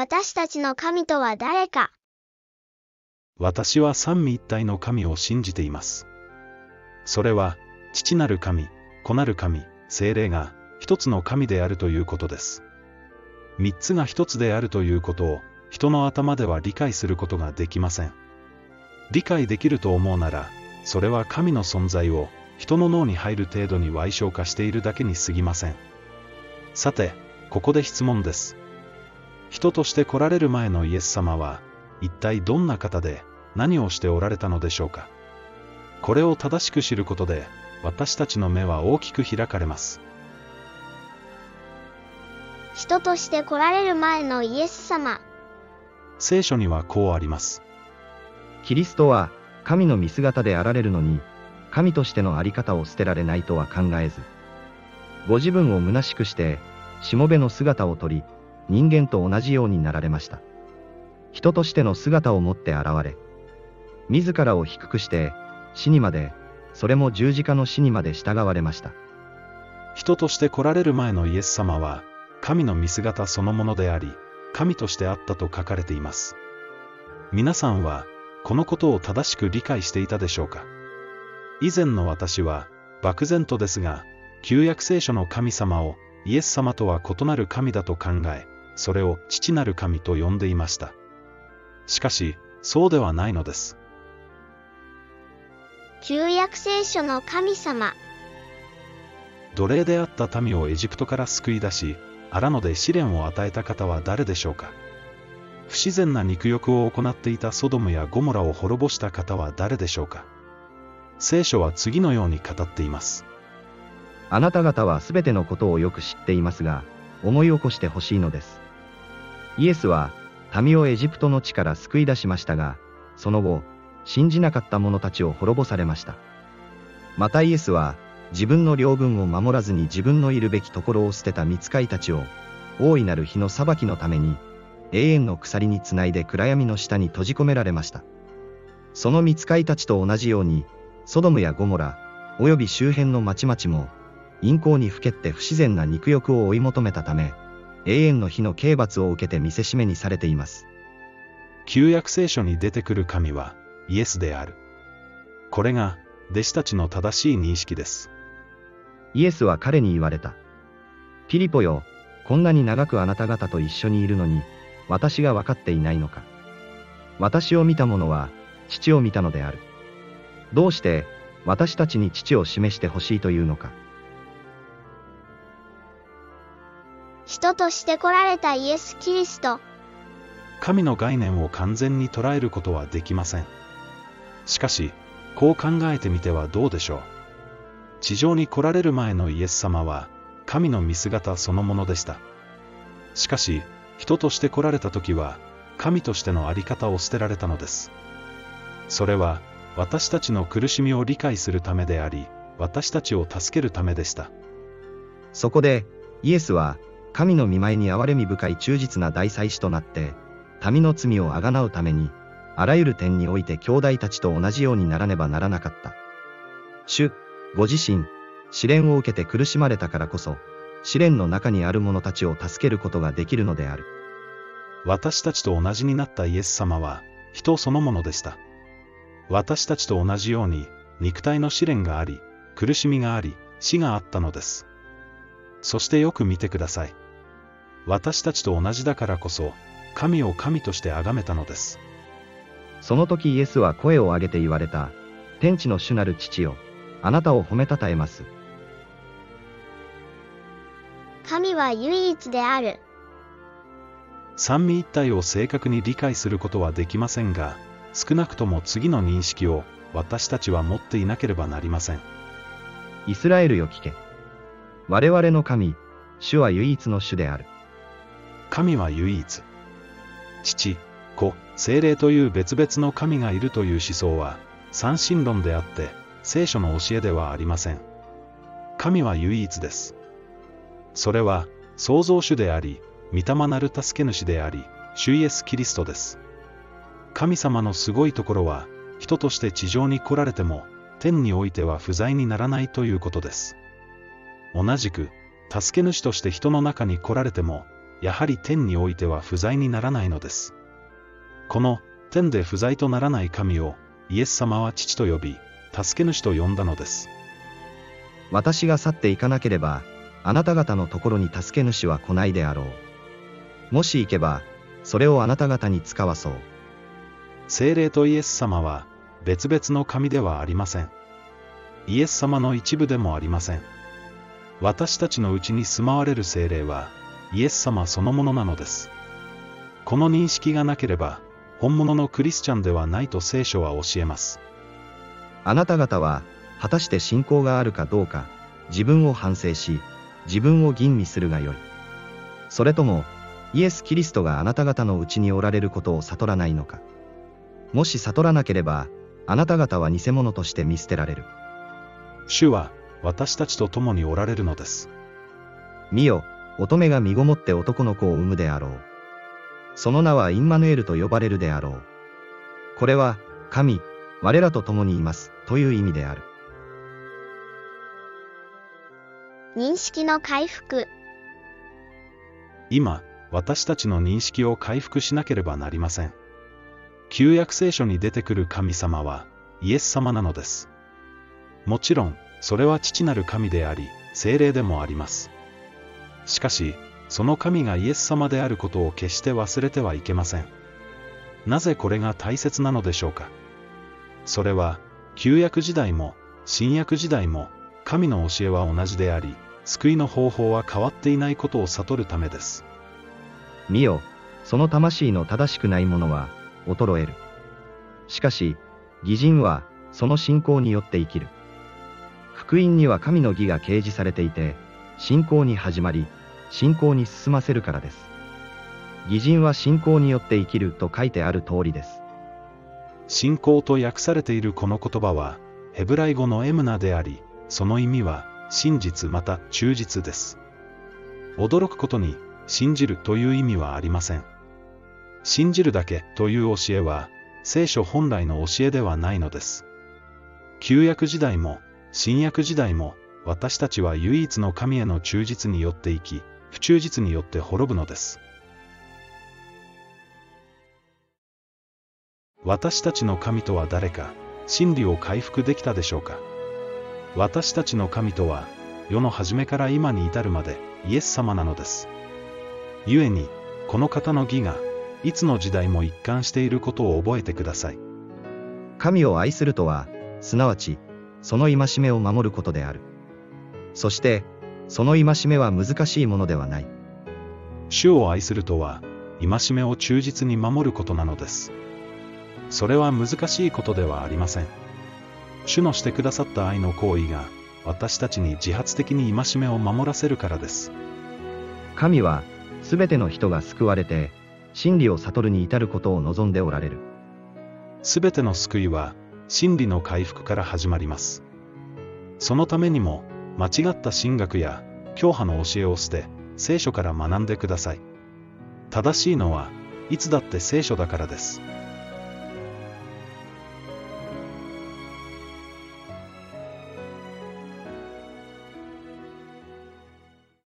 私たちの神とは誰か私は三位一体の神を信じています。それは、父なる神、子なる神、精霊が一つの神であるということです。三つが一つであるということを人の頭では理解することができません。理解できると思うなら、それは神の存在を人の脳に入る程度に歪小化しているだけに過ぎません。さて、ここで質問です。人として来られる前のイエス様は、一体どんな方で何をしておられたのでしょうか。これを正しく知ることで、私たちの目は大きく開かれます。人として来られる前のイエス様。聖書にはこうあります。キリストは神の見姿であられるのに、神としてのあり方を捨てられないとは考えず、ご自分を虚しくして、しもべの姿をとり、人間と同じようになられました。人としての姿を持って現れ、自らを低くして、死にまで、それも十字架の死にまで従われました。人として来られる前のイエス様は、神の見姿そのものであり、神としてあったと書かれています。皆さんは、このことを正しく理解していたでしょうか？以前の私は、漠然とですが、旧約聖書の神様をイエス様とは異なる神だと考え、それを父なる神と呼んでいました。しかし、そうではないのです。旧約聖書の神様奴隷であった民をエジプトから救い出し、荒野で試練を与えた方は誰でしょうか不自然な肉欲を行っていたソドムやゴモラを滅ぼした方は誰でしょうか聖書は次のように語っています。あなた方はすべてのことをよく知っていますが、思い起こしてほしいのです。イエスは、民をエジプトの地から救い出しましたが、その後、信じなかった者たちを滅ぼされました。またイエスは、自分の領分を守らずに自分のいるべきところを捨てた見つかいたちを、大いなる日の裁きのために、永遠の鎖につないで暗闇の下に閉じ込められました。その見つかいたちと同じように、ソドムやゴモラ、および周辺の町々も、陰行にふけって不自然な肉欲を追い求めたため、永遠の日の刑罰を受けて見せしめにされています。旧約聖書に出てくる神は、イエスである。これが、弟子たちの正しい認識です。イエスは彼に言われた。ピリポよ、こんなに長くあなた方と一緒にいるのに、私が分かっていないのか。私を見た者は、父を見たのである。どうして、私たちに父を示してほしいというのか。人として来られたイエス・キリスト。神の概念を完全に捉えることはできません。しかし、こう考えてみてはどうでしょう。地上に来られる前のイエス様は、神の見姿そのものでした。しかし、人として来られた時は、神としてのあり方を捨てられたのです。それは、私たちの苦しみを理解するためであり、私たちを助けるためでした。そこで、イエスは、神の見舞いに憐れみ深い忠実な大祭司となって、民の罪をあがなうために、あらゆる点において兄弟たちと同じようにならねばならなかった。主、ご自身、試練を受けて苦しまれたからこそ、試練の中にある者たちを助けることができるのである。私たちと同じになったイエス様は、人そのものでした。私たちと同じように、肉体の試練があり、苦しみがあり、死があったのです。そしてよく見てください。私たちと同じだからこそ、神を神として崇めたのです。その時イエスは声を上げて言われた。天地の主なる父よ。あなたを褒めたたえます。神は唯一である。三位一体を正確に理解することはできませんが、少なくとも次の認識を私たちは持っていなければなりません。イスラエルよ聞け。我々の神、主は唯一の主である。神は唯一。父、子、精霊という別々の神がいるという思想は、三神論であって、聖書の教えではありません。神は唯一です。それは、創造主であり、御霊なる助け主であり、主イエス・キリストです。神様のすごいところは、人として地上に来られても、天においては不在にならないということです。同じく、助け主として人の中に来られても、やはり天においては不在にならないのです。この天で不在とならない神をイエス様は父と呼び、助け主と呼んだのです。私が去っていかなければ、あなた方のところに助け主は来ないであろう。もし行けば、それをあなた方に使わそう。聖霊とイエス様は別々の神ではありません。イエス様の一部でもありません。私たちのうちに住まわれる聖霊はイエス様そのものなのです。この認識がなければ、本物のクリスチャンではないと聖書は教えます。あなた方は、果たして信仰があるかどうか、自分を反省し、自分を吟味するがよい。それとも、イエス・キリストがあなた方のうちにおられることを悟らないのか。もし悟らなければ、あなた方は偽物として見捨てられる。主は私たちと共におられるのです。見よ、乙女が身ごもって男の子を産むであろう。その名はインマヌエルと呼ばれるであろう。これは、神、我らと共にいます、という意味である。認識の回復。今、私たちの認識を回復しなければなりません。旧約聖書に出てくる神様は、イエス様なのです。もちろん、それは父なる神であり、精霊でもあります。しかし、その神がイエス様であることを決して忘れてはいけません。なぜこれが大切なのでしょうか？それは、旧約時代も、新約時代も、神の教えは同じであり、救いの方法は変わっていないことを悟るためです。見よ、その魂の正しくないものは、衰える。しかし、義人は、その信仰によって生きる。福音には神の義が掲示されていて、信仰に始まり、信仰に進ませるからです。義人は信仰によって生きると書いてある通りです。信仰と訳されているこの言葉は、ヘブライ語のエムナであり、その意味は、真実また忠実です。驚くことに、信じるという意味はありません。信じるだけという教えは、聖書本来の教えではないのです。旧約時代も、新約時代も、私たちは唯一の神への忠実によって生き、不忠実によって滅ぶのです。私たちの神とは誰か、真理を回復できたでしょうか私たちの神とは、世の初めから今に至るまで、イエス様なのです。故に、この方の義が、いつの時代も一貫していることを覚えてください。神を愛するとは、すなわち、その戒めを守ることである。そして、その戒めは難しいものではない。主を愛するとは、戒めを忠実に守ることなのです。それは難しいことではありません。主のしてくださった愛の行為が、私たちに自発的に戒めを守らせるからです。神は、すべての人が救われて、真理を悟るに至ることを望んでおられる。すべての救いは、真理の回復から始まります。そのためにも、間違った神学や、教派の教えを捨て、聖書から学んでください。正しいのは、いつだって聖書だからです。